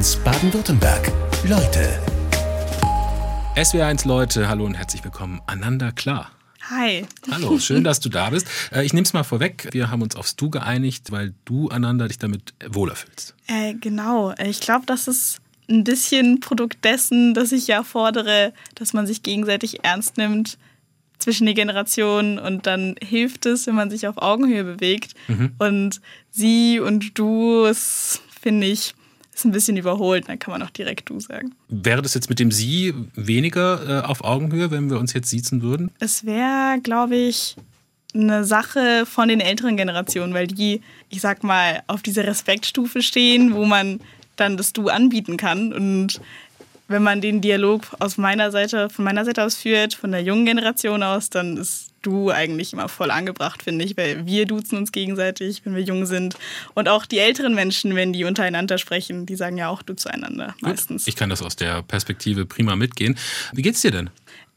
SWR1 Baden-Württemberg. Leute. SWR1 Leute, hallo und herzlich willkommen. Ananda Klar. Hi. Hallo, schön, dass du da bist. Äh, ich nehme es mal vorweg. Wir haben uns aufs Du geeinigt, weil du, Ananda, dich damit wohler fühlst. Äh, genau. Ich glaube, das ist ein bisschen Produkt dessen, dass ich ja fordere, dass man sich gegenseitig ernst nimmt zwischen die Generationen und dann hilft es, wenn man sich auf Augenhöhe bewegt. Mhm. Und sie und du, das finde ich, ist ein bisschen überholt, dann kann man auch direkt du sagen. Wäre das jetzt mit dem Sie weniger äh, auf Augenhöhe, wenn wir uns jetzt siezen würden? Es wäre, glaube ich, eine Sache von den älteren Generationen, weil die, ich sag mal, auf dieser Respektstufe stehen, wo man dann das Du anbieten kann. Und wenn man den Dialog aus meiner Seite, von meiner Seite aus führt, von der jungen Generation aus, dann ist du eigentlich immer voll angebracht, finde ich, weil wir duzen uns gegenseitig, wenn wir jung sind. Und auch die älteren Menschen, wenn die untereinander sprechen, die sagen ja auch du zueinander meistens. Ich kann das aus der Perspektive prima mitgehen. Wie geht's dir denn?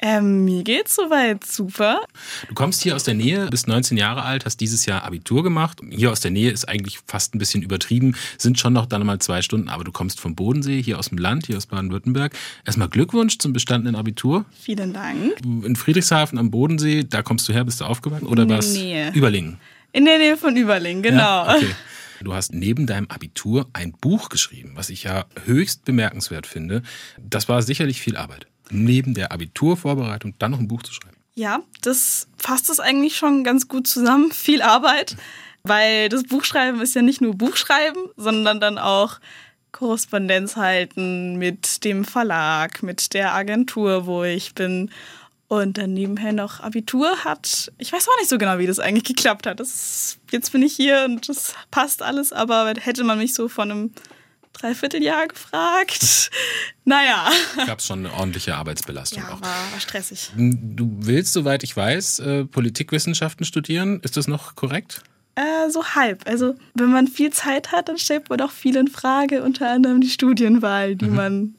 Ähm, mir geht's soweit super. Du kommst hier aus der Nähe, bist 19 Jahre alt, hast dieses Jahr Abitur gemacht. Hier aus der Nähe ist eigentlich fast ein bisschen übertrieben, sind schon noch dann mal zwei Stunden, aber du kommst vom Bodensee, hier aus dem Land, hier aus Baden-Württemberg. Erstmal Glückwunsch zum bestandenen Abitur. Vielen Dank. In Friedrichshafen am Bodensee, da kommst du her, bist du aufgewachsen oder was? Nähe. Überlingen. In der Nähe von Überlingen, genau. Ja, okay. Du hast neben deinem Abitur ein Buch geschrieben, was ich ja höchst bemerkenswert finde. Das war sicherlich viel Arbeit neben der Abiturvorbereitung dann noch ein Buch zu schreiben? Ja, das fasst es eigentlich schon ganz gut zusammen. Viel Arbeit, weil das Buchschreiben ist ja nicht nur Buchschreiben, sondern dann auch Korrespondenz halten mit dem Verlag, mit der Agentur, wo ich bin. Und dann nebenher noch Abitur hat. Ich weiß auch nicht so genau, wie das eigentlich geklappt hat. Das, jetzt bin ich hier und das passt alles, aber hätte man mich so von einem Dreivierteljahr gefragt. Naja. Gab es schon eine ordentliche Arbeitsbelastung ja, auch. War, war stressig. Du willst, soweit ich weiß, äh, Politikwissenschaften studieren. Ist das noch korrekt? Äh, so halb. Also, wenn man viel Zeit hat, dann stellt man auch viel in Frage, unter anderem die Studienwahl, die mhm. man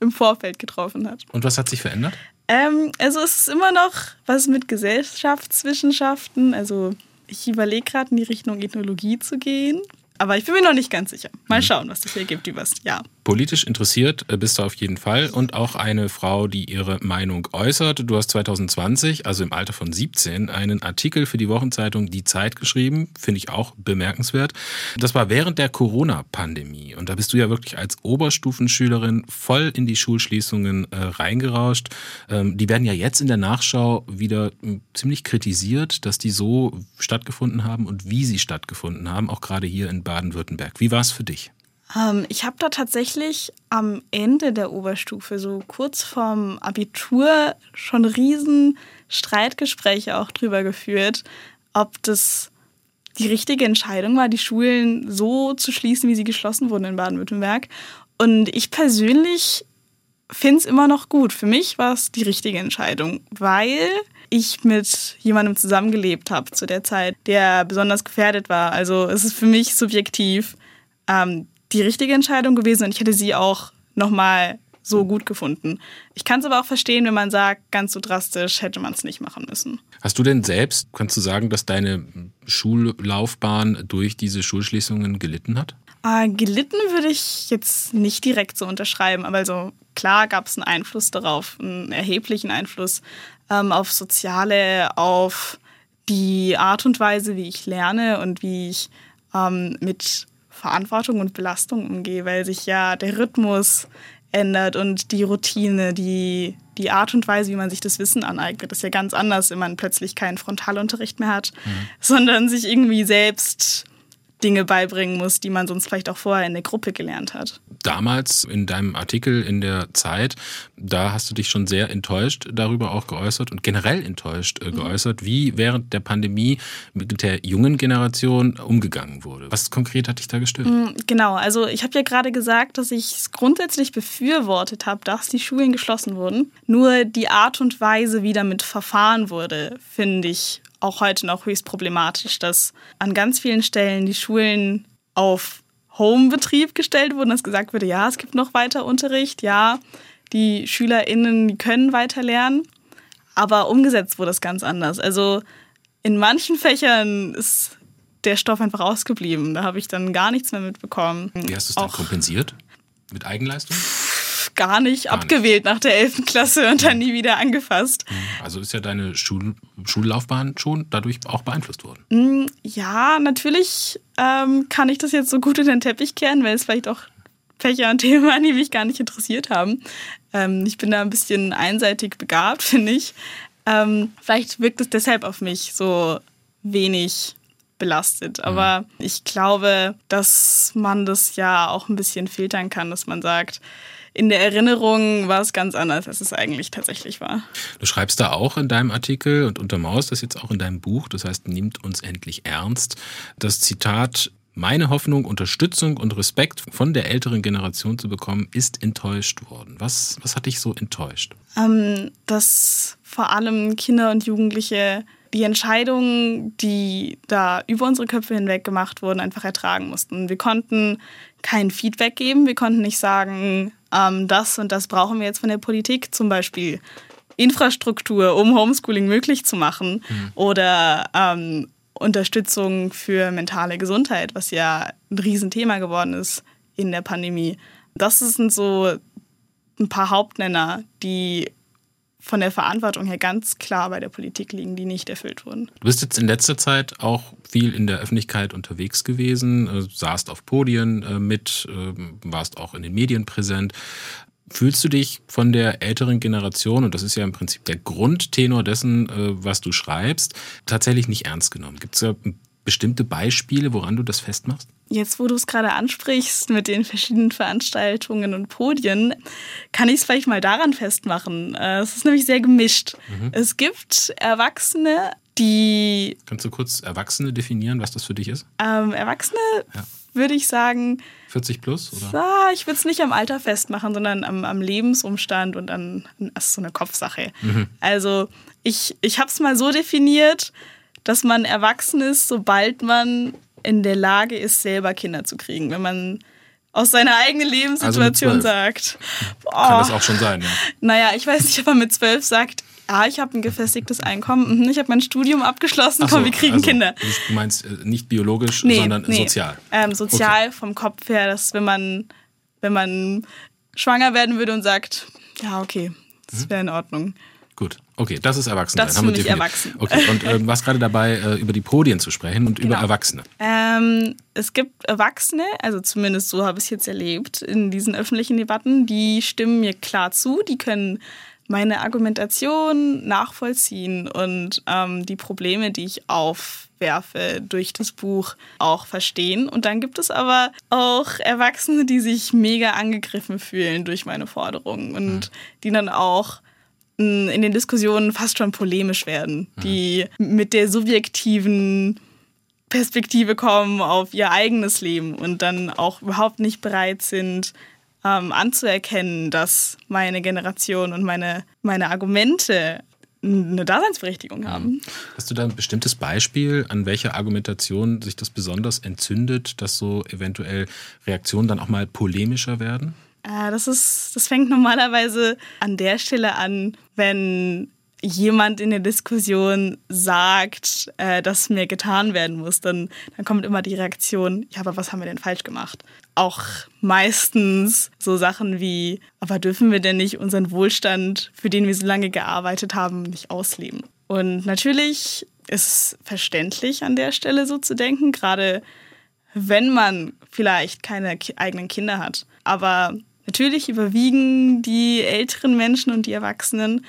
im Vorfeld getroffen hat. Und was hat sich verändert? Ähm, also, es ist immer noch was mit Gesellschaftswissenschaften. Also, ich überlege gerade in die Richtung Ethnologie zu gehen. Aber ich bin mir noch nicht ganz sicher. Mal mhm. schauen, was sich ergibt übers Jahr. Politisch interessiert äh, bist du auf jeden Fall und auch eine Frau, die ihre Meinung äußert. Du hast 2020, also im Alter von 17, einen Artikel für die Wochenzeitung Die Zeit geschrieben. Finde ich auch bemerkenswert. Das war während der Corona-Pandemie. Und da bist du ja wirklich als Oberstufenschülerin voll in die Schulschließungen äh, reingerauscht. Ähm, die werden ja jetzt in der Nachschau wieder äh, ziemlich kritisiert, dass die so stattgefunden haben und wie sie stattgefunden haben, auch gerade hier in Baden-Württemberg. Wie war es für dich? Ähm, ich habe da tatsächlich am Ende der Oberstufe, so kurz vorm Abitur, schon riesen Streitgespräche auch drüber geführt, ob das die richtige Entscheidung war, die Schulen so zu schließen, wie sie geschlossen wurden in Baden-Württemberg. Und ich persönlich finde es immer noch gut. Für mich war es die richtige Entscheidung, weil ich mit jemandem zusammengelebt habe zu der Zeit, der besonders gefährdet war. Also es ist für mich subjektiv ähm, die richtige Entscheidung gewesen und ich hätte sie auch nochmal so gut gefunden. Ich kann es aber auch verstehen, wenn man sagt, ganz so drastisch hätte man es nicht machen müssen. Hast du denn selbst, kannst du sagen, dass deine Schullaufbahn durch diese Schulschließungen gelitten hat? Äh, gelitten würde ich jetzt nicht direkt so unterschreiben, aber also klar gab es einen Einfluss darauf, einen erheblichen Einfluss ähm, auf Soziale, auf die Art und Weise, wie ich lerne und wie ich ähm, mit Verantwortung und Belastung umgehe, weil sich ja der Rhythmus ändert und die Routine, die, die Art und Weise, wie man sich das Wissen aneignet, ist ja ganz anders, wenn man plötzlich keinen Frontalunterricht mehr hat, mhm. sondern sich irgendwie selbst Dinge beibringen muss, die man sonst vielleicht auch vorher in der Gruppe gelernt hat. Damals in deinem Artikel in der Zeit, da hast du dich schon sehr enttäuscht darüber auch geäußert und generell enttäuscht äh, mhm. geäußert, wie während der Pandemie mit der jungen Generation umgegangen wurde. Was konkret hat dich da gestört? Mhm, genau, also ich habe ja gerade gesagt, dass ich es grundsätzlich befürwortet habe, dass die Schulen geschlossen wurden. Nur die Art und Weise, wie damit verfahren wurde, finde ich auch heute noch höchst problematisch, dass an ganz vielen Stellen die Schulen auf Homebetrieb gestellt wurden, dass gesagt wurde, ja, es gibt noch weiter Unterricht, ja, die SchülerInnen die können weiter lernen, aber umgesetzt wurde es ganz anders. Also in manchen Fächern ist der Stoff einfach ausgeblieben. Da habe ich dann gar nichts mehr mitbekommen. Wie hast du es dann kompensiert? Mit Eigenleistung? Gar nicht, Gar abgewählt nach der 11. Klasse und dann nie wieder angefasst. Also ist ja deine Schul Schullaufbahn schon dadurch auch beeinflusst worden. Mm, Ja, natürlich ähm, kann ich das jetzt so gut in den Teppich kehren, weil es vielleicht auch Fächer und Themen waren, die mich gar nicht interessiert haben. Ähm, ich bin da ein bisschen einseitig begabt, finde ich. Ähm, vielleicht wirkt es deshalb auf mich so wenig belastet. Aber ich glaube, dass man das ja auch ein bisschen filtern kann, dass man sagt, in der Erinnerung war es ganz anders, als es eigentlich tatsächlich war. Du schreibst da auch in deinem Artikel und untermauerst das jetzt auch in deinem Buch, das heißt, nimmt uns endlich ernst. Das Zitat, meine Hoffnung, Unterstützung und Respekt von der älteren Generation zu bekommen, ist enttäuscht worden. Was, was hat dich so enttäuscht? ähm, dass vor allem Kinder und Jugendliche die Entscheidungen, die da über unsere Köpfe hinweg gemacht wurden, einfach ertragen mussten. Wir konnten kein Feedback geben, wir konnten nicht sagen, ähm, das und das brauchen wir jetzt von der Politik, zum Beispiel Infrastruktur, um Homeschooling möglich zu machen oder ähm, Unterstützung für mentale Gesundheit, was ja ein Riesenthema geworden ist in der Pandemie. Das sind so ein paar Hauptnenner, die von der Verantwortung her ganz klar bei der Politik liegen, die nicht erfüllt wurden. Du bist jetzt in letzter Zeit auch viel in der Öffentlichkeit unterwegs gewesen, äh, saßt auf Podien äh, mit, äh, warst auch in den Medien präsent. Fühlst du dich von der älteren Generation, und das ist ja im Prinzip der Grundtenor dessen, was du schreibst, tatsächlich nicht ernst genommen? Gibt es da bestimmte Beispiele, woran du das festmachst? Jetzt, wo du es gerade ansprichst mit den verschiedenen Veranstaltungen und Podien, kann ich es vielleicht mal daran festmachen. Äh, Es ist nämlich sehr gemischt. Es gibt Erwachsene, die Kannst du kurz Erwachsene definieren, was das für dich ist? ähm, Erwachsene, Ja. würde ich sagen, 40 plus? Oder? Ich würde es nicht am Alter festmachen, sondern am, am Lebensumstand und an, das ist so eine Kopfsache. Also ich, ich habe es mal so definiert, dass man erwachsen ist, sobald man in der Lage ist, selber Kinder zu kriegen. Wenn man aus seiner eigenen Lebenssituation zwölf. sagt, Kann oh, das auch schon sein, ja. naja, ich weiß nicht, ob man mit zwölf sagt, ah, ich habe ein gefestigtes Einkommen, mhm, ich habe mein Studium abgeschlossen, Ach so, komm, wir kriegen also, Kinder. Du meinst äh, nicht biologisch, sondern sozial. Ähm, sozial vom Kopf her, dass wenn man, wenn man schwanger werden würde und sagt, ja, okay, das Mhm. wäre in Ordnung. Gut, okay, das ist erwachsen. Das mich definiert. erwachsen. Okay, und äh, du warst gerade dabei, äh, über die Podien zu sprechen und über Genau. Erwachsene. Ähm, es gibt Erwachsene, also zumindest so habe ich es jetzt erlebt in diesen öffentlichen Debatten, die stimmen mir klar zu, die können meine Argumentation nachvollziehen und ähm, die Probleme, die ich aufwerfe durch das Buch auch verstehen. Und dann gibt es aber auch Erwachsene, die sich mega angegriffen fühlen durch meine Forderungen und die dann auch in den Diskussionen fast schon polemisch werden, die mit der subjektiven Perspektive kommen auf ihr eigenes Leben und dann auch überhaupt nicht bereit sind, ähm, anzuerkennen, dass meine Generation und meine, meine Argumente eine Daseinsberechtigung haben. Hast du da ein bestimmtes Beispiel, an welcher Argumentation sich das besonders entzündet, dass so eventuell Reaktionen dann auch mal polemischer werden? Äh, das, ist, das fängt normalerweise an der Stelle an, wenn jemand in der Diskussion sagt, äh, dass mehr getan werden muss, dann, dann kommt immer die Reaktion, ja, aber was haben wir denn falsch gemacht? Auch meistens so Sachen wie, aber dürfen wir denn nicht unseren Wohlstand, für den wir so lange gearbeitet haben, nicht ausleben? Und natürlich ist es verständlich an der Stelle so zu denken, gerade wenn man vielleicht keine eigenen Kinder hat. Aber natürlich überwiegen die älteren Menschen und die Erwachsenen.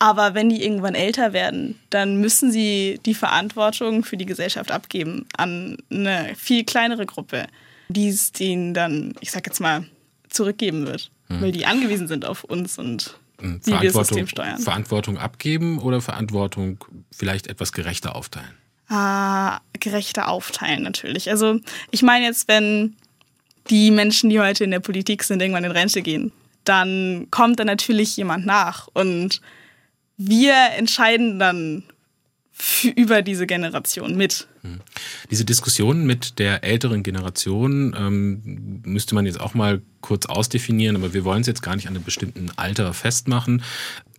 Aber wenn die irgendwann älter werden, dann müssen sie die Verantwortung für die Gesellschaft abgeben an eine viel kleinere Gruppe, die es denen dann, ich sag jetzt mal, zurückgeben wird. Weil die angewiesen sind auf uns und Hm, wie wir das Verantwortung, System steuern. Verantwortung abgeben oder Verantwortung vielleicht etwas gerechter aufteilen? Ah, gerechter aufteilen natürlich. Also ich meine jetzt, wenn die Menschen, die heute in der Politik sind, irgendwann in Rente gehen, dann kommt da natürlich jemand nach und wir entscheiden dann über diese Generation mit. Hm. Diese Diskussion mit der älteren Generation ähm, müsste man jetzt auch mal kurz ausdefinieren, aber wir wollen es jetzt gar nicht an einem bestimmten Alter festmachen.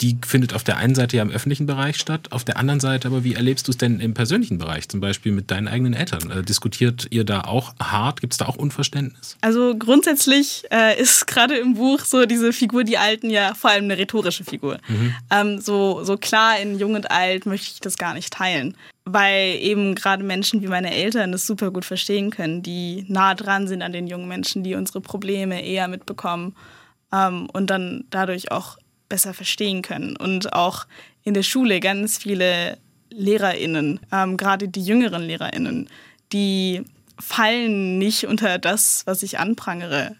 Die findet auf der einen Seite ja im öffentlichen Bereich statt, auf der anderen Seite aber, wie erlebst du es denn im persönlichen Bereich, zum Beispiel mit deinen eigenen Eltern? Äh, diskutiert ihr da auch hart? Gibt es da auch Unverständnis? Also grundsätzlich äh, ist gerade im Buch so diese Figur, die Alten, ja vor allem eine rhetorische Figur. Mhm. Ähm, so, so klar in Jung und Alt möchte ich das gar nicht teilen weil eben gerade Menschen wie meine Eltern das super gut verstehen können, die nah dran sind an den jungen Menschen, die unsere Probleme eher mitbekommen ähm, und dann dadurch auch besser verstehen können. Und auch in der Schule ganz viele LehrerInnen, ähm, gerade die jüngeren LehrerInnen, die fallen nicht unter das, was ich anprangere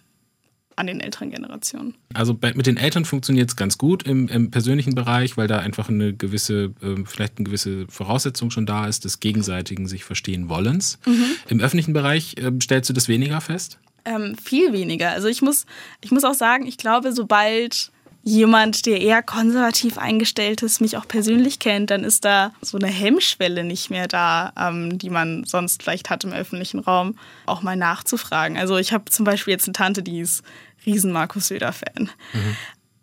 an den älteren Generationen. Also bei, mit den Eltern funktioniert es ganz gut im, im, persönlichen Bereich, weil da einfach eine gewisse, äh, vielleicht eine gewisse Voraussetzung schon da ist, des gegenseitigen sich verstehen wollens. Mhm. Im öffentlichen Bereich äh, stellst du das weniger fest? Ähm, viel weniger. Also ich muss, ich muss auch sagen, ich glaube, sobald jemand, der eher konservativ eingestellt ist, mich auch persönlich kennt, dann ist da so eine Hemmschwelle nicht mehr da, ähm, die man sonst vielleicht hat im öffentlichen Raum, auch mal nachzufragen. Also ich habe zum Beispiel jetzt eine Tante, die ist riesen Markus Söder-Fan. Mhm.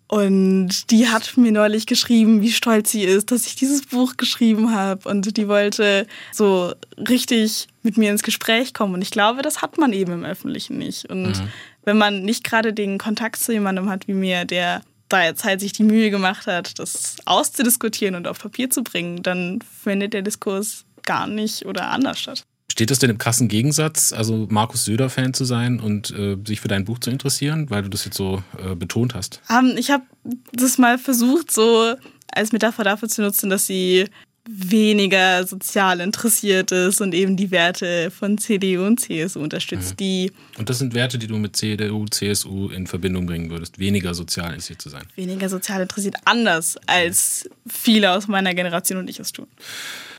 Und die hat mir neulich geschrieben, wie stolz sie ist, dass ich dieses Buch geschrieben habe. Und die wollte so richtig mit mir ins Gespräch kommen. Und ich glaube, das hat man eben im Öffentlichen nicht. Und mhm. wenn man nicht gerade den Kontakt zu jemandem hat wie mir, der da jetzt halt sich die Mühe gemacht hat, das auszudiskutieren und auf Papier zu bringen, dann findet der Diskurs gar nicht oder anders statt. Steht das denn im krassen Gegensatz, also Markus Söder-Fan zu sein und äh, sich für dein Buch zu interessieren, weil du das jetzt so äh, betont hast? Um, ähm, ich habe das mal versucht, so als Metapher dafür zu nutzen, dass sie weniger sozial interessiert ist und eben die Werte von CDU und CSU unterstützt. Mhm. Die und das sind Werte, die du mit CDU, CSU in Verbindung bringen würdest, weniger sozial interessiert zu sein. Weniger sozial interessiert, anders als viele aus meiner Generation und ich es tun.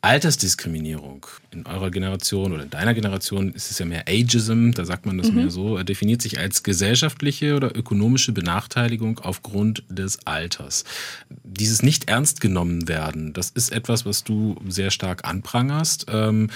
Altersdiskriminierung in eurer Generation oder in deiner Generation ist es ja mehr Ageism, da sagt man das mhm. mehr so, definiert sich als gesellschaftliche oder ökonomische Benachteiligung aufgrund des Alters. Dieses nicht ernst genommen werden, das ist etwas, was du sehr stark anprangerst. Ähm,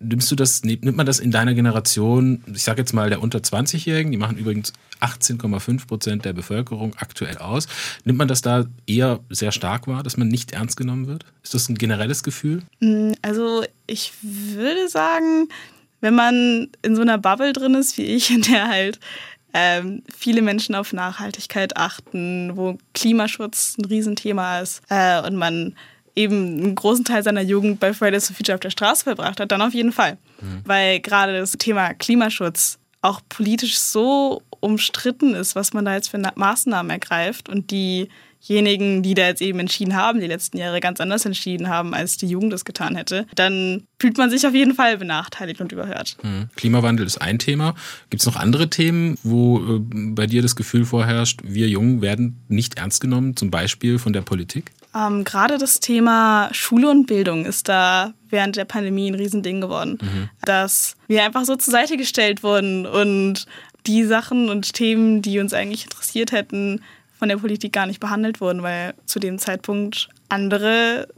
nimmst du das, nimmt man das in deiner Generation, ich sage jetzt mal der unter 20-Jährigen, die machen übrigens 18,5 Prozent der Bevölkerung aktuell aus. Nimmt man das da eher sehr stark wahr, dass man nicht ernst genommen wird? Ist das ein generelles Gefühl? Mm, also ich würde sagen, wenn man in so einer Bubble drin ist wie ich, in der halt ähm, viele Menschen auf Nachhaltigkeit achten, wo Klimaschutz ein Riesenthema ist äh, und man eben einen großen Teil seiner Jugend bei Fridays for Future auf der Straße verbracht hat, dann auf jeden Fall. Mhm. Weil gerade das Thema Klimaschutz auch politisch so umstritten ist, was man da jetzt für Maßnahmen ergreift und diejenigen, die da jetzt eben entschieden haben, die letzten Jahre ganz anders entschieden haben, als die Jugend es getan hätte, dann fühlt man sich auf jeden Fall benachteiligt und überhört. Mhm. Klimawandel ist ein Thema. Gibt es noch andere Themen, wo äh, bei dir das Gefühl vorherrscht, wir Jungen werden nicht ernst genommen, zum Beispiel von der Politik? Ähm, Gerade das Thema Schule und Bildung ist da während der Pandemie ein Riesending geworden. Mhm. Dass wir einfach so zur Seite gestellt wurden und die Sachen und Themen, die uns eigentlich interessiert hätten, von der Politik gar nicht behandelt wurden, weil zu dem Zeitpunkt andere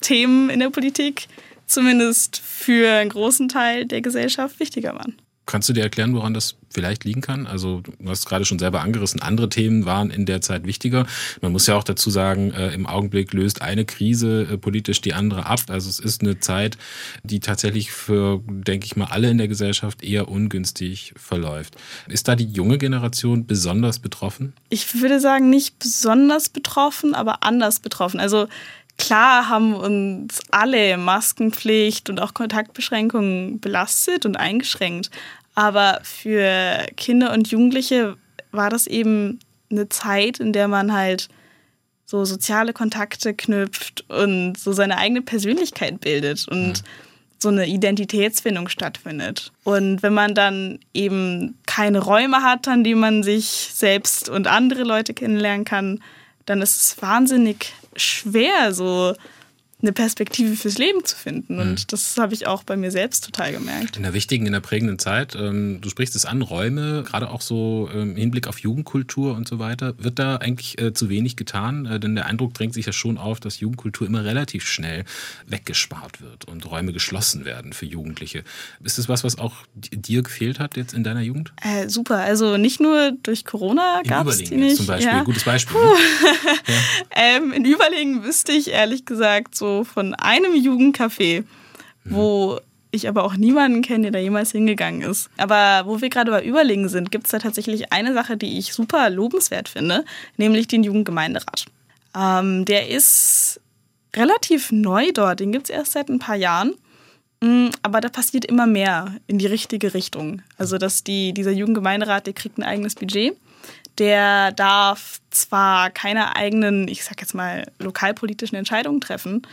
Themen in der Politik zumindest für einen großen Teil der Gesellschaft wichtiger waren. Kannst du dir erklären, woran das vielleicht liegen kann? Also du hast gerade schon selber angerissen, andere Themen waren in der Zeit wichtiger. Man muss ja auch dazu sagen, äh, im Augenblick löst eine Krise äh, politisch die andere ab. Also es ist eine Zeit, die tatsächlich für, denke ich mal, alle in der Gesellschaft eher ungünstig verläuft. Ist da die junge Generation besonders betroffen? Ich würde sagen, nicht besonders betroffen, aber anders betroffen. Also Klar haben uns alle Maskenpflicht und auch Kontaktbeschränkungen belastet und eingeschränkt. Aber für Kinder und Jugendliche war das eben eine Zeit, in der man halt so soziale Kontakte knüpft und so seine eigene Persönlichkeit bildet und so eine Identitätsfindung stattfindet. Und wenn man dann eben keine Räume hat, an denen man sich selbst und andere Leute kennenlernen kann, dann ist es wahnsinnig schwer, so eine Perspektive fürs Leben zu finden. Und mhm. das habe ich auch bei mir selbst total gemerkt. In der wichtigen, in der prägenden Zeit, ähm, du sprichst es an, Räume, gerade auch so im ähm, Hinblick auf Jugendkultur und so weiter, wird da eigentlich äh, zu wenig getan? Äh, denn der Eindruck drängt sich ja schon auf, dass Jugendkultur immer relativ schnell weggespart wird und Räume geschlossen werden für Jugendliche. Ist das was, was auch dir gefehlt hat jetzt in deiner Jugend? Äh, super. Also nicht nur durch Corona gab es die nicht. Zum Beispiel, ja. gutes Beispiel. Ne? ja. ähm, in Überlegen wüsste ich ehrlich gesagt so von einem Jugendcafé, wo ich aber auch niemanden kenne, der da jemals hingegangen ist. Aber wo wir gerade bei Überlegen sind, gibt es da tatsächlich eine Sache, die ich super lobenswert finde, nämlich den Jugendgemeinderat. Ähm, der ist relativ neu dort, den gibt es erst seit ein paar Jahren. Mm, aber da passiert immer mehr in die richtige Richtung. Also, dass die, dieser Jugendgemeinderat, der kriegt ein eigenes Budget. Der darf zwar keine eigenen, ich sag jetzt mal, lokalpolitischen Entscheidungen treffen,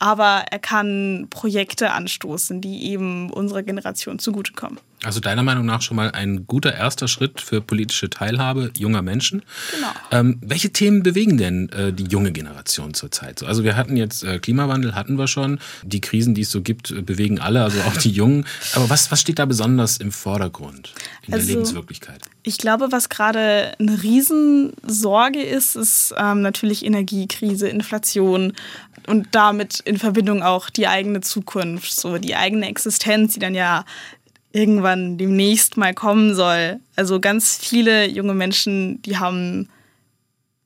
aber er kann Projekte anstoßen, die eben unserer Generation zugutekommen. Also deiner Meinung nach schon mal ein guter erster Schritt für politische Teilhabe junger Menschen. Genau. Ähm, welche Themen bewegen denn äh, die junge Generation zurzeit? Also wir hatten jetzt äh, Klimawandel, hatten wir schon. Die Krisen, die es so gibt, äh, bewegen alle, also auch die Jungen. Aber was, was steht da besonders im Vordergrund in also, der Lebenswirklichkeit? Ich glaube, was gerade eine Riesensorge ist, ist ähm, natürlich Energiekrise, Inflation und damit in Verbindung auch die eigene Zukunft, so die eigene Existenz, die dann ja irgendwann demnächst mal kommen soll. Also ganz viele junge Menschen, die haben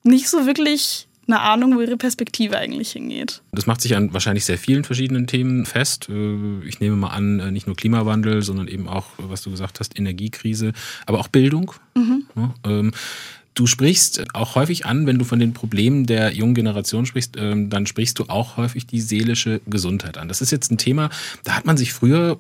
nicht so wirklich eine Ahnung, wo ihre Perspektive eigentlich hingeht. Das macht sich an wahrscheinlich sehr vielen verschiedenen Themen fest. Äh, ich nehme mal an, äh, nicht nur Klimawandel, sondern eben auch, was du gesagt hast, Energiekrise, aber auch Bildung. Mhm. Ähm, du sprichst auch häufig an, wenn du von den Problemen der jungen Generation sprichst, ähm, dann sprichst du auch häufig die seelische Gesundheit an. Das ist jetzt ein Thema, da hat man sich früher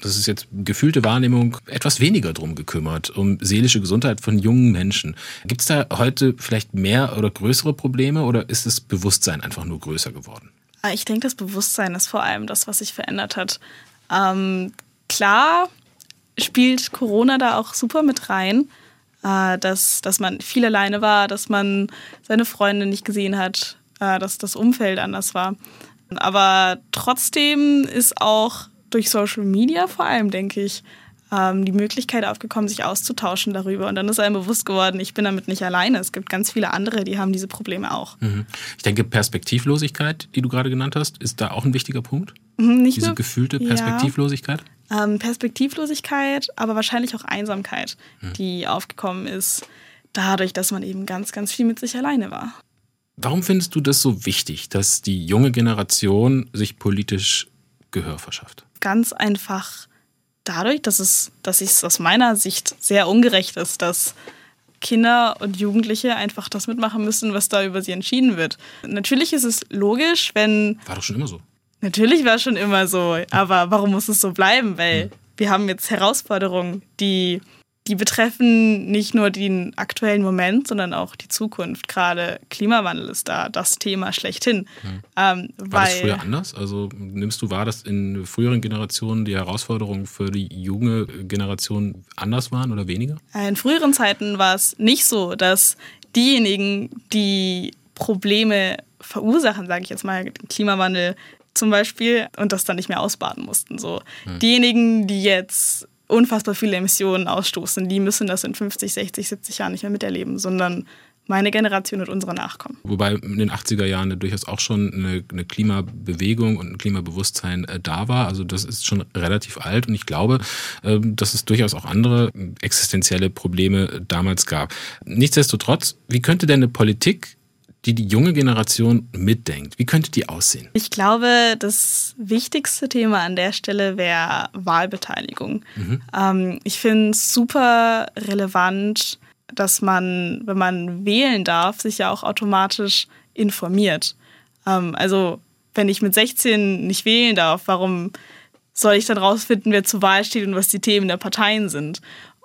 das ist jetzt gefühlte Wahrnehmung, etwas weniger drum gekümmert, um seelische Gesundheit von jungen Menschen. Gibt es da heute vielleicht mehr oder größere Probleme oder ist das Bewusstsein einfach nur größer geworden? Ah, ich denke, das Bewusstsein ist vor allem das, was sich verändert hat. Ähm, klar spielt Corona da auch super mit rein, äh, dass, dass man viel alleine war, dass man seine Freunde nicht gesehen hat, äh, dass das Umfeld anders war. Aber trotzdem ist auch durch Social Media vor allem, denke ich, ähm, die Möglichkeit aufgekommen, sich auszutauschen darüber. Und dann ist einem bewusst geworden, ich bin damit nicht alleine. Es gibt ganz viele andere, die haben diese Probleme auch. Mhm. Ich denke, Perspektivlosigkeit, die du gerade genannt hast, ist da auch ein wichtiger Punkt. Mhm, nicht diese nur, gefühlte Perspektivlosigkeit? Ja, ähm, Perspektivlosigkeit, aber wahrscheinlich auch Einsamkeit, mhm. die aufgekommen ist, dadurch, dass man eben ganz, ganz viel mit sich alleine war. Warum findest du das so wichtig, dass die junge Generation sich politisch Gehör verschafft? Ganz einfach dadurch, dass es, dass es aus meiner Sicht sehr ungerecht ist, dass Kinder und Jugendliche einfach das mitmachen müssen, was da über sie entschieden wird. Natürlich ist es logisch, wenn. War doch schon immer so. Natürlich war es schon immer so, aber warum muss es so bleiben? Weil hm. wir haben jetzt Herausforderungen, die die betreffen nicht nur den aktuellen Moment, sondern auch die Zukunft. Gerade Klimawandel ist da das Thema schlechthin. Hm. Ähm, war das früher anders? Also nimmst du wahr, dass in früheren Generationen die Herausforderungen für die junge Generation anders waren oder weniger? In früheren Zeiten war es nicht so, dass diejenigen, die Probleme verursachen, sage ich jetzt mal, den Klimawandel zum Beispiel, und das dann nicht mehr ausbaden mussten. So. Hm. Diejenigen, die jetzt unfassbar viele Emissionen ausstoßen, die müssen das in 50, 60, 70 Jahren nicht mehr miterleben, sondern meine Generation und unsere Nachkommen. Wobei in den 80er Jahren durchaus auch schon eine, eine Klimabewegung und ein Klimabewusstsein äh, da war. Also das ist schon relativ alt und ich glaube, äh, dass es durchaus auch andere existenzielle Probleme damals gab. Nichtsdestotrotz, wie könnte denn eine Politik die die junge Generation mitdenkt? Wie könnte die aussehen? Ich glaube, das wichtigste Thema an der Stelle wäre Wahlbeteiligung. Mhm. Ähm, ich finde es super relevant, dass man, wenn man wählen darf, sich ja auch automatisch informiert. Ähm, also wenn ich mit 16 nicht wählen darf, warum soll ich dann rausfinden, wer zur Wahl steht und was die Themen der Parteien sind?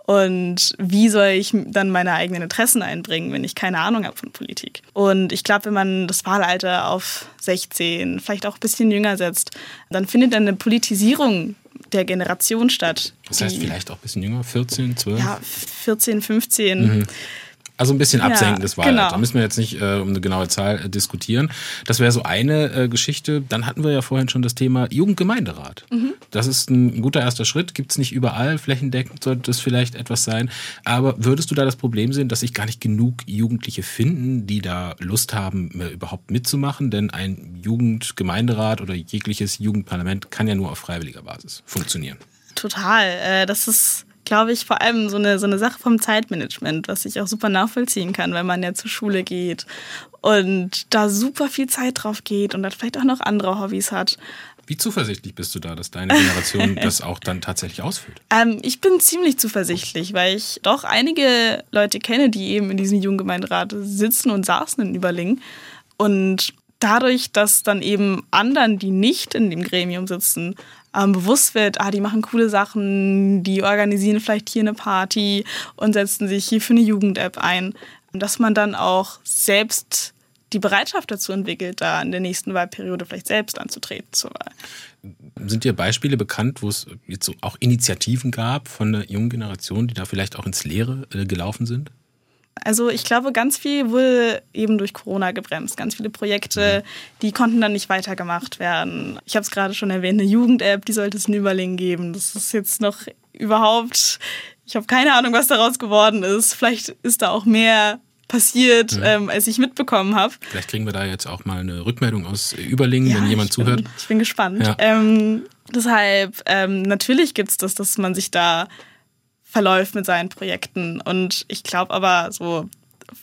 Und wie soll ich dann meine eigenen Interessen einbringen, wenn ich keine Ahnung habe von Politik? Und ich glaube, wenn man das Wahlalter auf 16, vielleicht auch ein bisschen jünger setzt, dann findet dann eine Politisierung der Generation statt. Das heißt vielleicht auch ein bisschen jünger, 14, 12? Ja, 14, 15. Mhm. Also ein bisschen absenkendes Ja, Wahlalter. genau. Da müssen wir jetzt nicht äh, um eine genaue Zahl äh, diskutieren. Das wäre so eine äh, Geschichte. Dann hatten wir ja vorhin schon das Thema Jugendgemeinderat. Mhm. Das ist ein guter erster Schritt. Gibt es nicht überall. Flächendeckend sollte es vielleicht etwas sein. Aber würdest du da das Problem sehen, dass sich gar nicht genug Jugendliche finden, die da Lust haben, äh, überhaupt mitzumachen? Denn ein Jugendgemeinderat oder jegliches Jugendparlament kann ja nur auf freiwilliger Basis funktionieren. Total. Äh, Das ist, glaube ich, vor allem so eine, so eine Sache vom Zeitmanagement, was ich auch super nachvollziehen kann, wenn man ja zur Schule geht und da super viel Zeit drauf geht und dann vielleicht auch noch andere Hobbys hat. Wie zuversichtlich bist du da, dass deine Generation das auch dann tatsächlich ausfüllt? Ähm, ich bin ziemlich zuversichtlich, weil ich doch einige Leute kenne, die eben in diesem Jugendgemeinderat sitzen und saßen in Überlingen. Und dadurch, dass dann eben anderen, die nicht in dem Gremium sitzen, ähm, bewusst wird, ah, die machen coole Sachen, die organisieren vielleicht hier eine Party und setzen sich hier für eine Jugend-App ein, dass man dann auch selbst die Bereitschaft dazu entwickelt, da in der nächsten Wahlperiode vielleicht selbst anzutreten zur Wahl. Sind dir Beispiele bekannt, wo es jetzt so auch Initiativen gab von der jungen Generation, die da vielleicht auch ins Leere äh, gelaufen sind? Also ich glaube, ganz viel wurde eben durch Corona gebremst. Ganz viele Projekte, die konnten dann nicht weitergemacht werden. Ich habe es gerade schon erwähnt, eine Jugend-App, die sollte es in Überlingen geben. Das ist jetzt noch überhaupt, ich habe keine Ahnung, was daraus geworden ist. Vielleicht ist da auch mehr passiert, ähm, als ich mitbekommen habe. Vielleicht kriegen wir da jetzt auch mal eine Rückmeldung aus Überlingen, wenn jemand ich zuhört. Bin, ich bin gespannt. Ja. Ähm, deshalb, ähm, natürlich gibt es das, dass man sich da verläuft mit seinen Projekten. Und ich glaube aber so,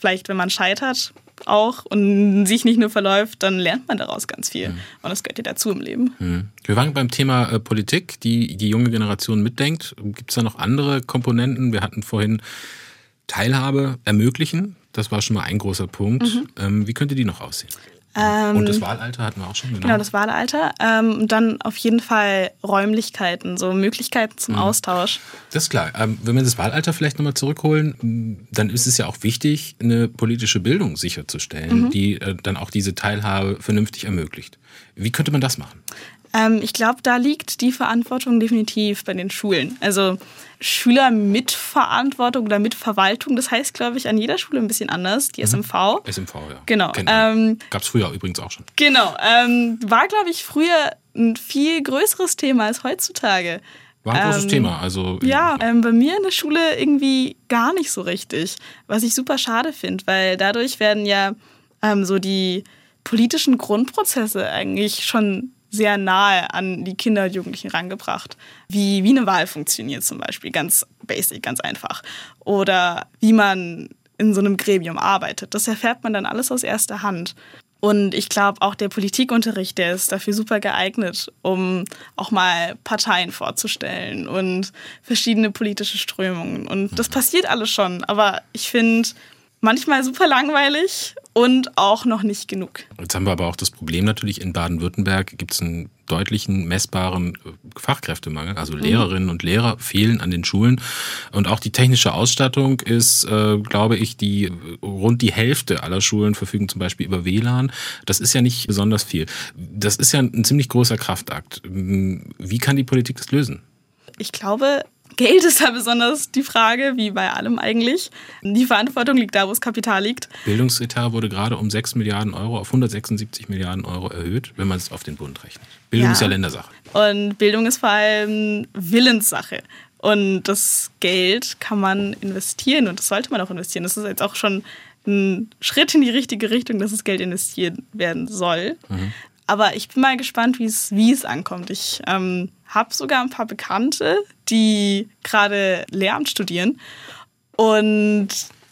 vielleicht wenn man scheitert auch und sich nicht nur verläuft, dann lernt man daraus ganz viel. Mhm. Und das gehört ja dazu im Leben. Hm. Wir waren beim Thema äh, Politik, die die junge Generation mitdenkt. Gibt es da noch andere Komponenten? Wir hatten vorhin Teilhabe ermöglichen. Das war schon mal ein großer Punkt. Mhm. Ähm, wie könnte die noch aussehen? Ähm, Und das Wahlalter hatten wir auch schon. Genau, das Wahlalter. Ähm, und dann auf jeden Fall Räumlichkeiten, so Möglichkeiten zum Austausch. Das ist klar. Ähm, wenn wir das Wahlalter vielleicht nochmal zurückholen, dann ist es ja auch wichtig, eine politische Bildung sicherzustellen, die äh, dann auch diese Teilhabe vernünftig ermöglicht. Wie könnte man das machen? Ähm, ich glaube, da liegt die Verantwortung definitiv bei den Schulen. Also Schüler mit Verantwortung oder mit Verwaltung, das heißt, glaube ich, an jeder Schule ein bisschen anders, die SMV. SMV, ja. Genau, ähm, Gab's früher übrigens auch schon. Genau, ähm, war, glaube ich, früher ein viel größeres Thema als heutzutage. War ein großes Ähm, Thema. Also Ja, ähm, bei mir in der Schule irgendwie gar nicht so richtig, was ich super schade finde, weil dadurch werden ja ähm, so die politischen Grundprozesse eigentlich schon sehr nahe an die Kinder und Jugendlichen rangebracht. Wie, wie eine Wahl funktioniert zum Beispiel, ganz basic, ganz einfach. Oder wie man in so einem Gremium arbeitet. Das erfährt man dann alles aus erster Hand. Und ich glaube, auch der Politikunterricht, der ist dafür super geeignet, um auch mal Parteien vorzustellen und verschiedene politische Strömungen. Und das passiert alles schon. Aber ich finde manchmal super langweilig und auch noch nicht genug. Jetzt haben wir aber auch das Problem natürlich, in Baden-Württemberg gibt es einen deutlichen, messbaren äh, Fachkräftemangel. Also Lehrerinnen und Lehrer fehlen an den Schulen. Und auch die technische Ausstattung ist, äh, glaube ich, die äh, rund die Hälfte aller Schulen verfügen zum Beispiel über WLAN. Das ist ja nicht besonders viel. Das ist ja ein ziemlich großer Kraftakt. Wie kann die Politik das lösen? Ich glaube, Geld ist da besonders die Frage, wie bei allem eigentlich. Die Verantwortung liegt da, wo das Kapital liegt. Bildungsetat wurde gerade um 6 Milliarden Euro auf 176 Milliarden Euro erhöht, wenn man es auf den Bund rechnet. Bildung Ja. ist ja Ländersache. Und Bildung ist vor allem Willenssache. Und das Geld kann man investieren und das sollte man auch investieren. Das ist jetzt auch schon ein Schritt in die richtige Richtung, dass das Geld investiert werden soll. Aber ich bin mal gespannt, wie es, wie es ankommt. Ich ähm, habe sogar ein paar Bekannte, die gerade Lehramt studieren. Und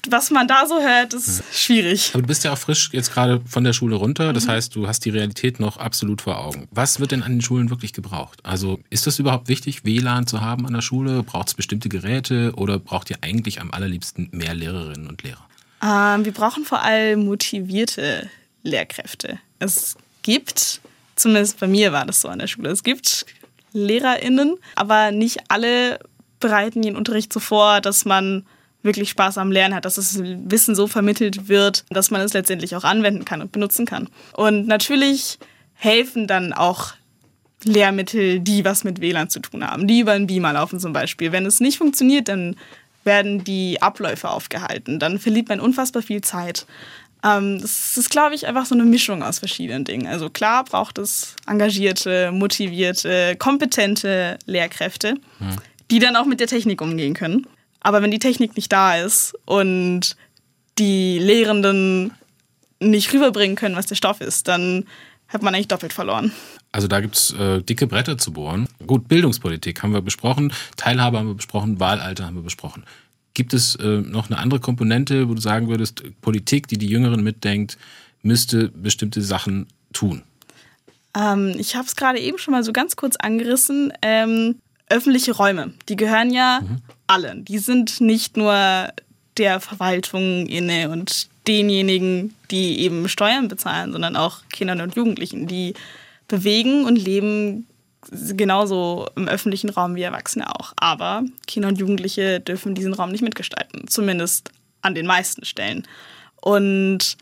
was man da so hört, ist schwierig. Aber du bist ja auch frisch jetzt gerade von der Schule runter. Mhm. Das heißt, du hast die Realität noch absolut vor Augen. Was wird denn an den Schulen wirklich gebraucht? Also ist das überhaupt wichtig, WLAN zu haben an der Schule? Braucht es bestimmte Geräte oder braucht ihr eigentlich am allerliebsten mehr Lehrerinnen und Lehrer? Ähm, wir brauchen vor allem motivierte Lehrkräfte. Es gibt, zumindest bei mir war das so an der Schule, es gibt LehrerInnen, aber nicht alle bereiten ihren Unterricht so vor, dass man wirklich Spaß am Lernen hat, dass das Wissen so vermittelt wird, dass man es letztendlich auch anwenden kann und benutzen kann. Und natürlich helfen dann auch Lehrmittel, die was mit WLAN zu tun haben, die über einen Beamer laufen zum Beispiel. Wenn es nicht funktioniert, dann werden die Abläufe aufgehalten. Dann verliert man unfassbar viel Zeit. Ähm, das ist, glaube ich, einfach so eine Mischung aus verschiedenen Dingen. Also klar braucht es engagierte, motivierte, kompetente Lehrkräfte, mhm. die dann auch mit der Technik umgehen können. Aber wenn die Technik nicht da ist und die Lehrenden nicht rüberbringen können, was der Stoff ist, dann hat man eigentlich doppelt verloren. Also da gibt es äh, dicke Bretter zu bohren. Gut, Bildungspolitik haben wir besprochen, Teilhabe haben wir besprochen, Wahlalter haben wir besprochen. Gibt es äh, noch eine andere Komponente, wo du sagen würdest, Politik, die die Jüngeren mitdenkt, müsste bestimmte Sachen tun? Ähm, ich habe es gerade eben schon mal so ganz kurz angerissen. Ähm, öffentliche Räume, die gehören ja mhm. allen. Die sind nicht nur der Verwaltung inne und denjenigen, die eben Steuern bezahlen, sondern auch Kindern und Jugendlichen, die bewegen und leben genauso im öffentlichen Raum wie Erwachsene auch. Aber Kinder und Jugendliche dürfen diesen Raum nicht mitgestalten, zumindest an den meisten Stellen. Und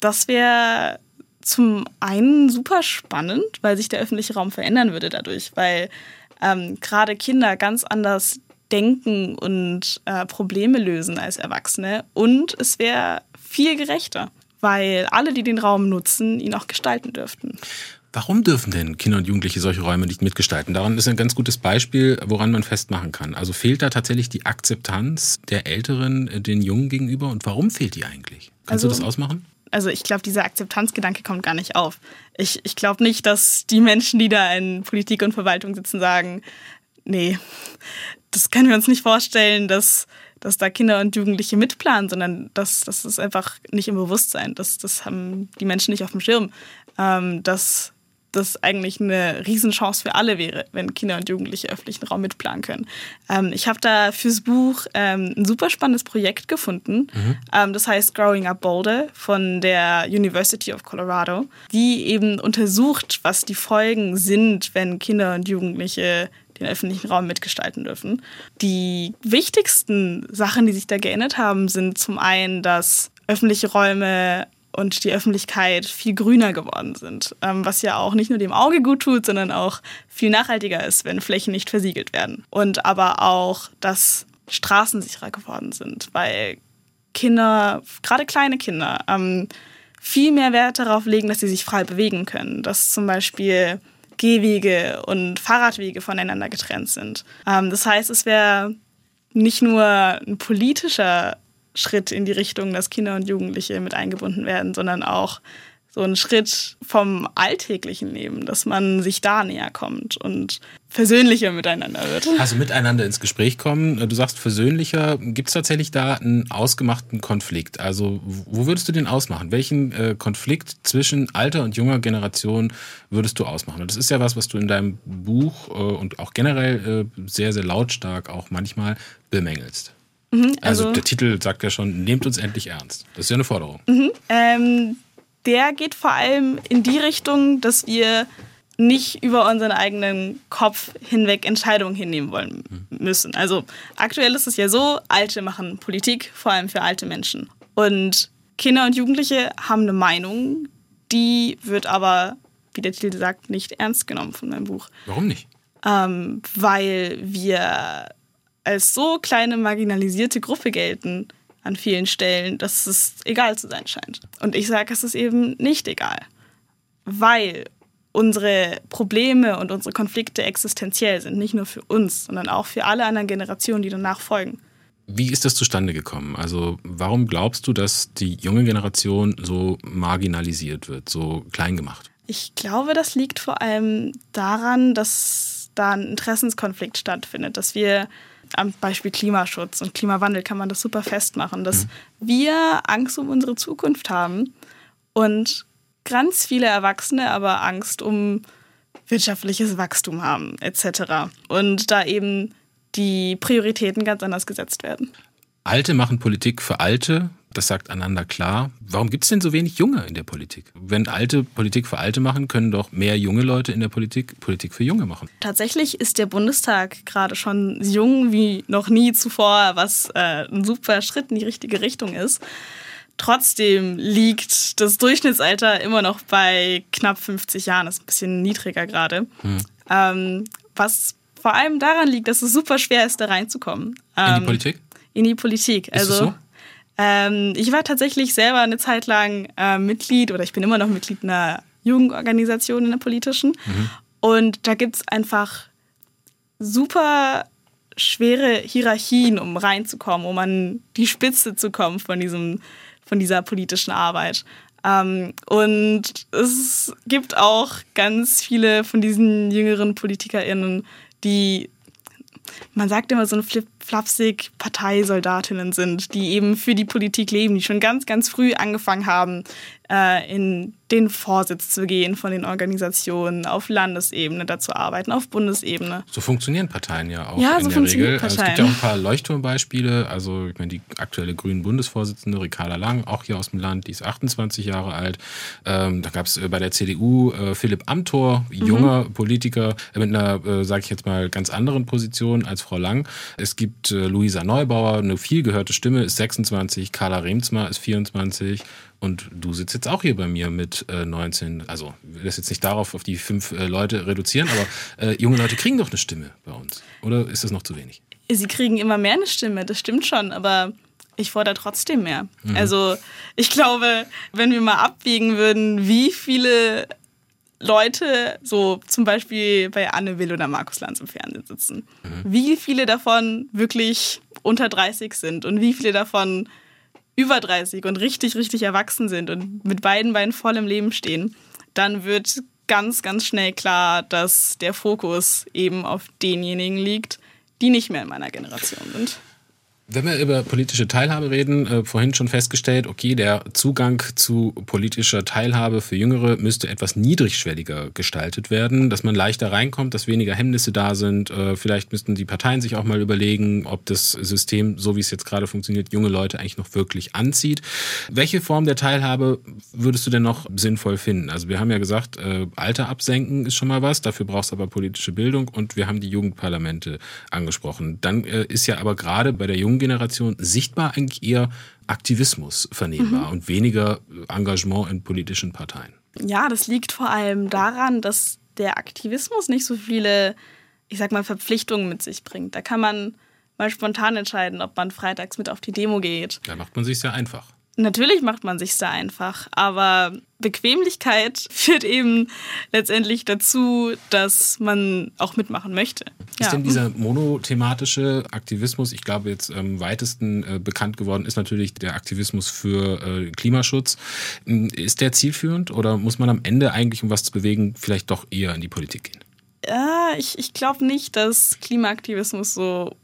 das wäre zum einen super spannend, weil sich der öffentliche Raum verändern würde dadurch, weil ähm, gerade Kinder ganz anders denken und äh, Probleme lösen als Erwachsene. Und es wäre viel gerechter, weil alle, die den Raum nutzen, ihn auch gestalten dürften. Warum dürfen denn Kinder und Jugendliche solche Räume nicht mitgestalten? Daran ist ein ganz gutes Beispiel, woran man festmachen kann. Also fehlt da tatsächlich die Akzeptanz der Älteren äh, den Jungen gegenüber und warum fehlt die eigentlich? Kannst also, du das ausmachen? Also ich glaube, dieser Akzeptanzgedanke kommt gar nicht auf. Ich, ich glaube nicht, dass die Menschen, die da in Politik und Verwaltung sitzen, sagen, nee, das können wir uns nicht vorstellen, dass, dass da Kinder und Jugendliche mitplanen, sondern das, das ist einfach nicht im Bewusstsein. Das, das haben die Menschen nicht auf dem Schirm. Ähm, dass das eigentlich eine Riesenchance für alle wäre, wenn Kinder und Jugendliche öffentlichen Raum mitplanen können. Ähm, ich habe da fürs Buch ähm, ein super spannendes Projekt gefunden. Mhm. Ähm, das heißt Growing Up Boulder von der University of Colorado, die eben untersucht, was die Folgen sind, wenn Kinder und Jugendliche den öffentlichen Raum mitgestalten dürfen. Die wichtigsten Sachen, die sich da geändert haben, sind zum einen, dass öffentliche Räume und die Öffentlichkeit viel grüner geworden sind, ähm, was ja auch nicht nur dem Auge gut tut, sondern auch viel nachhaltiger ist, wenn Flächen nicht versiegelt werden. Und aber auch, dass Straßen sicherer geworden sind, weil Kinder, gerade kleine Kinder, ähm, viel mehr Wert darauf legen, dass sie sich frei bewegen können, dass zum Beispiel Gehwege und Fahrradwege voneinander getrennt sind. Ähm, das heißt, es wäre nicht nur ein politischer Schritt in die Richtung, dass Kinder und Jugendliche mit eingebunden werden, sondern auch so ein Schritt vom alltäglichen Leben, dass man sich da näher kommt und versöhnlicher miteinander wird. Also miteinander ins Gespräch kommen. Du sagst versöhnlicher. Gibt es tatsächlich da einen ausgemachten Konflikt? Also wo würdest du den ausmachen? Welchen äh, Konflikt zwischen alter und junger Generation würdest du ausmachen? Und das ist ja was, was du in deinem Buch äh, und auch generell äh, sehr, sehr lautstark auch manchmal bemängelst. Mhm, also, also, der Titel sagt ja schon, nehmt uns endlich ernst. Das ist ja eine Forderung. Mhm, ähm, der geht vor allem in die Richtung, dass wir nicht über unseren eigenen Kopf hinweg Entscheidungen hinnehmen wollen müssen. Also aktuell ist es ja so, Alte machen Politik, vor allem für alte Menschen. Und Kinder und Jugendliche haben eine Meinung, die wird aber, wie der Titel sagt, nicht ernst genommen von meinem Buch. Warum nicht? Ähm, weil wir als so kleine marginalisierte Gruppe gelten an vielen Stellen, dass es egal zu sein scheint. Und ich sage, es ist eben nicht egal, weil unsere Probleme und unsere Konflikte existenziell sind, nicht nur für uns, sondern auch für alle anderen Generationen, die danach folgen. Wie ist das zustande gekommen? Also warum glaubst du, dass die junge Generation so marginalisiert wird, so klein gemacht? Ich glaube, das liegt vor allem daran, dass da ein Interessenskonflikt stattfindet, dass wir am Beispiel Klimaschutz und Klimawandel kann man das super festmachen, dass mhm. wir Angst um unsere Zukunft haben und ganz viele Erwachsene aber Angst um wirtschaftliches Wachstum haben etc. Und da eben die Prioritäten ganz anders gesetzt werden. Alte machen Politik für Alte, das sagt einander klar. Warum gibt es denn so wenig Junge in der Politik? Wenn Alte Politik für Alte machen, können doch mehr junge Leute in der Politik Politik für Junge machen. Tatsächlich ist der Bundestag gerade schon jung wie noch nie zuvor, was äh, ein super Schritt in die richtige Richtung ist. Trotzdem liegt das Durchschnittsalter immer noch bei knapp 50 Jahren, das ist ein bisschen niedriger gerade. Hm. Ähm, was vor allem daran liegt, dass es super schwer ist, da reinzukommen. Ähm, in die ähm, Politik? in die Politik. Ist also so? Ähm, ich war tatsächlich selber eine Zeit lang äh, Mitglied oder ich bin immer noch Mitglied einer Jugendorganisation in der politischen. Mhm. Und da gibt es einfach super schwere Hierarchien, um reinzukommen, um an die Spitze zu kommen von, diesem, von dieser politischen Arbeit. Ähm, und es gibt auch ganz viele von diesen jüngeren PolitikerInnen, die man sagt immer so ein flapsig Parteisoldatinnen sind, die eben für die Politik leben, die schon ganz, ganz früh angefangen haben, äh, in den Vorsitz zu gehen von den Organisationen, auf Landesebene dazu arbeiten, auf Bundesebene. So funktionieren Parteien ja auch ja, in so der Regel. Also es gibt ja auch ein paar Leuchtturmbeispiele. Also ich meine, die aktuelle grünen Bundesvorsitzende Ricarda Lang, auch hier aus dem Land, die ist 28 Jahre alt. Ähm, da gab es äh, bei der CDU äh, Philipp Amthor, junger mhm. Politiker mit einer, äh, sage ich jetzt mal, ganz anderen Position als Frau Lang. Es gibt äh, Luisa Neubauer, eine viel gehörte Stimme, ist 26, Carla Remsmar ist 24 und du sitzt jetzt auch hier bei mir mit äh, 19. Also, ich will das jetzt nicht darauf auf die fünf äh, Leute reduzieren, aber äh, junge Leute kriegen doch eine Stimme bei uns. Oder ist das noch zu wenig? Sie kriegen immer mehr eine Stimme, das stimmt schon, aber ich fordere trotzdem mehr. Mhm. Also, ich glaube, wenn wir mal abwägen würden, wie viele Leute so zum Beispiel bei Anne Will oder Markus Lanz im Fernsehen sitzen, mhm. wie viele davon wirklich unter 30 sind und wie viele davon über 30 und richtig, richtig erwachsen sind und mit beiden Beinen voll im Leben stehen, dann wird ganz, ganz schnell klar, dass der Fokus eben auf denjenigen liegt, die nicht mehr in meiner Generation sind. Wenn wir über politische Teilhabe reden, äh, vorhin schon festgestellt, okay, der Zugang zu politischer Teilhabe für Jüngere müsste etwas niedrigschwelliger gestaltet werden, dass man leichter reinkommt, dass weniger Hemmnisse da sind. Äh, vielleicht müssten die Parteien sich auch mal überlegen, ob das System, so wie es jetzt gerade funktioniert, junge Leute eigentlich noch wirklich anzieht. Welche Form der Teilhabe würdest du denn noch sinnvoll finden? Also wir haben ja gesagt, äh, Alter absenken ist schon mal was, dafür brauchst du aber politische Bildung und wir haben die Jugendparlamente angesprochen. Dann äh, ist ja aber gerade bei der jungen Generation sichtbar eigentlich eher Aktivismus vernehmbar mhm. und weniger Engagement in politischen Parteien. Ja, das liegt vor allem daran, dass der Aktivismus nicht so viele, ich sag mal, Verpflichtungen mit sich bringt. Da kann man mal spontan entscheiden, ob man freitags mit auf die Demo geht. Da macht man sich sehr einfach. Natürlich macht man sich da einfach, aber Bequemlichkeit führt eben letztendlich dazu, dass man auch mitmachen möchte. Ist ja. denn dieser monothematische Aktivismus, ich glaube jetzt am weitesten äh, bekannt geworden ist natürlich der Aktivismus für äh, Klimaschutz. Hm, ist der zielführend oder muss man am Ende eigentlich, um was zu bewegen, vielleicht doch eher in die Politik gehen? Ja, ich, ich glaube nicht, dass Klimaaktivismus so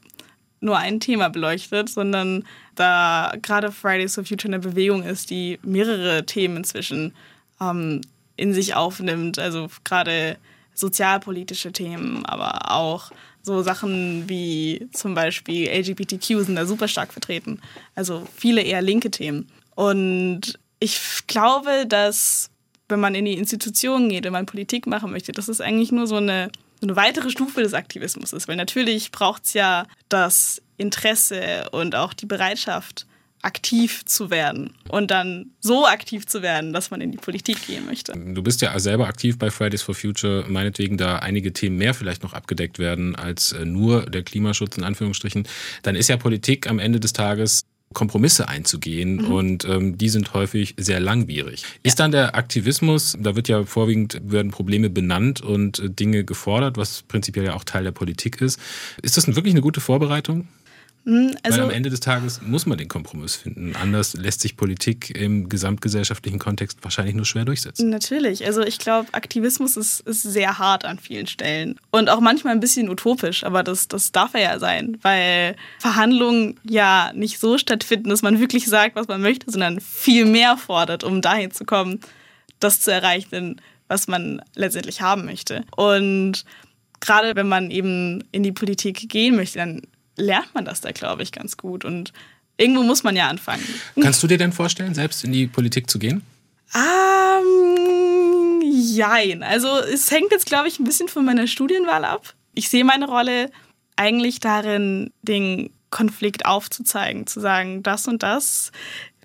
nur ein Thema beleuchtet, sondern da gerade Fridays for Future eine Bewegung ist, die mehrere Themen inzwischen ähm, in sich aufnimmt. Also gerade sozialpolitische Themen, aber auch so Sachen wie zum Beispiel LGBTQ sind da super stark vertreten. Also viele eher linke Themen. Und ich glaube, dass wenn man in die Institutionen geht, wenn man Politik machen möchte, dass es eigentlich nur so eine eine weitere Stufe des Aktivismus ist. Weil natürlich braucht es ja das Interesse und auch die Bereitschaft, aktiv zu werden und dann so aktiv zu werden, dass man in die Politik gehen möchte. Du bist ja selber aktiv bei Fridays for Future, meinetwegen da einige Themen mehr vielleicht noch abgedeckt werden als äh, nur der Klimaschutz in Anführungsstrichen, dann ist ja Politik am Ende des Tages Kompromisse einzugehen mhm. und ähm, die sind häufig sehr langwierig. Ja. Ist dann der Aktivismus, da wird ja vorwiegend werden Probleme benannt und äh, Dinge gefordert, was prinzipiell ja auch Teil der Politik ist. Ist das wirklich eine gute Vorbereitung? Hm, also, Weil am Ende des Tages muss man den Kompromiss finden. Anders lässt sich Politik im gesamtgesellschaftlichen Kontext wahrscheinlich nur schwer durchsetzen. Natürlich. Also ich glaube, Aktivismus ist, ist sehr hart an vielen Stellen. Und auch manchmal ein bisschen utopisch, aber das, das darf er ja sein, weil Verhandlungen ja nicht so stattfinden, dass man wirklich sagt, was man möchte, sondern viel mehr fordert, um dahin zu kommen, das zu erreichen, was man letztendlich haben möchte. Und gerade wenn man eben in die Politik gehen möchte, dann lernt man das da, glaube ich, ganz gut. Und irgendwo muss man ja anfangen. Kannst du dir denn vorstellen, selbst in die Politik zu gehen? Ähm, jein. Also es hängt jetzt, glaube ich, ein bisschen von meiner Studienwahl ab. Ich sehe meine Rolle eigentlich darin, den Konflikt aufzuzeigen, zu sagen, das und das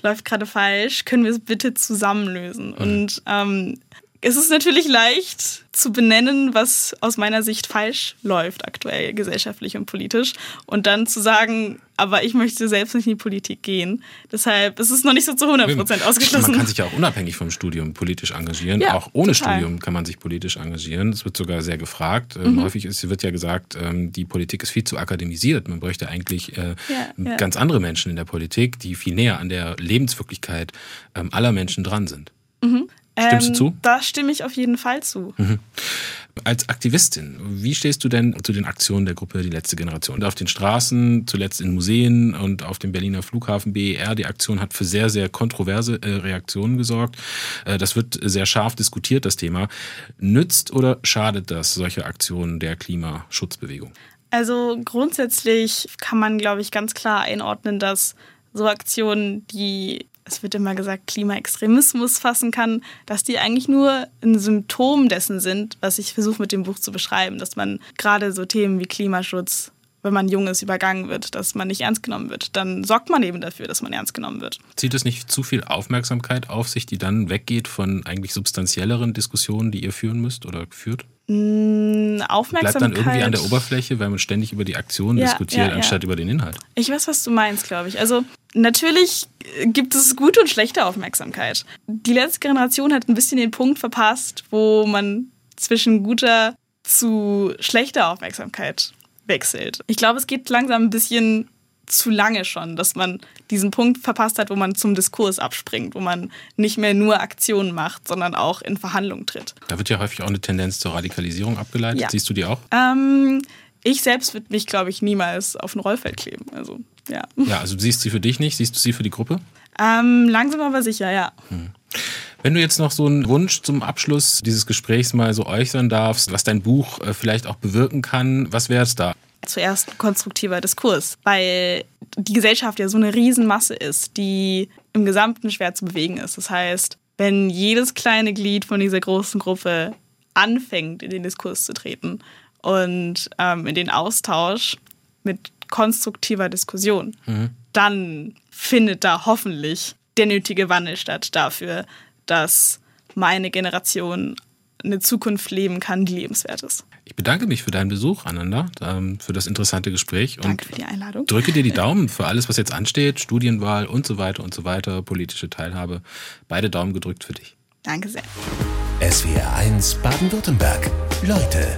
läuft gerade falsch, können wir es bitte zusammenlösen. Mhm. Und ähm, es ist natürlich leicht zu benennen, was aus meiner Sicht falsch läuft aktuell gesellschaftlich und politisch und dann zu sagen, aber ich möchte selbst nicht in die Politik gehen. Deshalb ist es noch nicht so zu 100 Prozent ausgeschlossen. Man kann sich ja auch unabhängig vom Studium politisch engagieren. Ja, auch ohne total. Studium kann man sich politisch engagieren. Es wird sogar sehr gefragt. Ähm, mhm. Häufig ist, wird ja gesagt, ähm, die Politik ist viel zu akademisiert. Man bräuchte eigentlich äh, ja, ja. ganz andere Menschen in der Politik, die viel näher an der Lebenswirklichkeit ähm, aller Menschen dran sind. Mhm. Stimmst du zu? Ähm, da stimme ich auf jeden Fall zu. Mhm. Als Aktivistin, wie stehst du denn zu den Aktionen der Gruppe Die letzte Generation? Auf den Straßen, zuletzt in Museen und auf dem Berliner Flughafen BER. Die Aktion hat für sehr, sehr kontroverse äh, Reaktionen gesorgt. Äh, das wird sehr scharf diskutiert, das Thema. Nützt oder schadet das solche Aktionen der Klimaschutzbewegung? Also grundsätzlich kann man, glaube ich, ganz klar einordnen, dass so Aktionen, die es wird immer gesagt, Klimaextremismus fassen kann, dass die eigentlich nur ein Symptom dessen sind, was ich versuche mit dem Buch zu beschreiben, dass man gerade so Themen wie Klimaschutz, wenn man jung ist, übergangen wird, dass man nicht ernst genommen wird, dann sorgt man eben dafür, dass man ernst genommen wird. Zieht es nicht zu viel Aufmerksamkeit auf sich, die dann weggeht von eigentlich substanzielleren Diskussionen, die ihr führen müsst oder führt? Aufmerksamkeit. Bleibt dann irgendwie an der Oberfläche, weil man ständig über die Aktion ja, diskutiert, ja, anstatt über den Inhalt. Ich weiß, was du meinst, glaube ich. Also natürlich gibt es gute und schlechte Aufmerksamkeit. Die letzte Generation hat ein bisschen den Punkt verpasst, wo man zwischen guter zu schlechter Aufmerksamkeit wechselt. Ich glaube, es geht langsam ein bisschen zu lange schon, dass man diesen Punkt verpasst hat, wo man zum Diskurs abspringt, wo man nicht mehr nur Aktionen macht, sondern auch in Verhandlungen tritt. Da wird ja häufig auch eine Tendenz zur Radikalisierung abgeleitet. Ja. Siehst du die auch? Ähm, ich selbst würde mich, glaube ich, niemals auf ein Rollfeld kleben. Also, ja. Ja, also siehst du sie für dich nicht, siehst du sie für die Gruppe? Ähm, langsam aber sicher, ja. Hm. Wenn du jetzt noch so einen Wunsch zum Abschluss dieses Gesprächs mal so äußern darfst, was dein Buch äh, vielleicht auch bewirken kann, was wäre es da? zuerst ein konstruktiver Diskurs, weil die Gesellschaft ja so eine Riesenmasse ist, die im Gesamten schwer zu bewegen ist. Das heißt, wenn jedes kleine Glied von dieser großen Gruppe anfängt, in den Diskurs zu treten und ähm, in den Austausch mit konstruktiver Diskussion, mhm. dann findet da hoffentlich der nötige Wandel statt dafür, dass meine Generation eine Zukunft leben kann, die lebenswert ist. Ich bedanke mich für deinen Besuch, Ananda, ähm, für das interessante Gespräch. Danke für die Einladung. Drücke dir die Daumen für alles, was jetzt ansteht, Studienwahl und so weiter und so weiter, politische Teilhabe. Beide Daumen gedrückt für dich. Danke sehr. SWR 1 Baden-Württemberg. Leute,